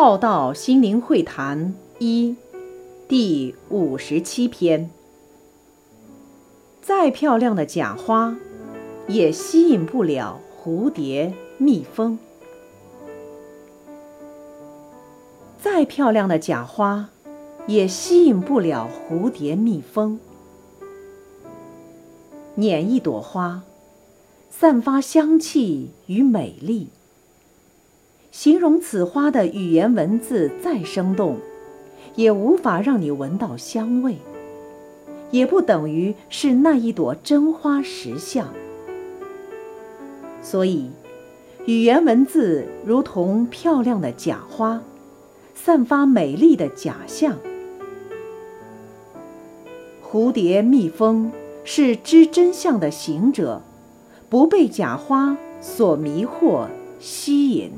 浩道心灵会谈一第五十七篇。再漂亮的假花，也吸引不了蝴蝶、蜜蜂。再漂亮的假花，也吸引不了蝴蝶、蜜蜂。捻一朵花，散发香气与美丽。形容此花的语言文字再生动，也无法让你闻到香味，也不等于是那一朵真花实相。所以，语言文字如同漂亮的假花，散发美丽的假象。蝴蝶、蜜蜂是知真相的行者，不被假花所迷惑、吸引。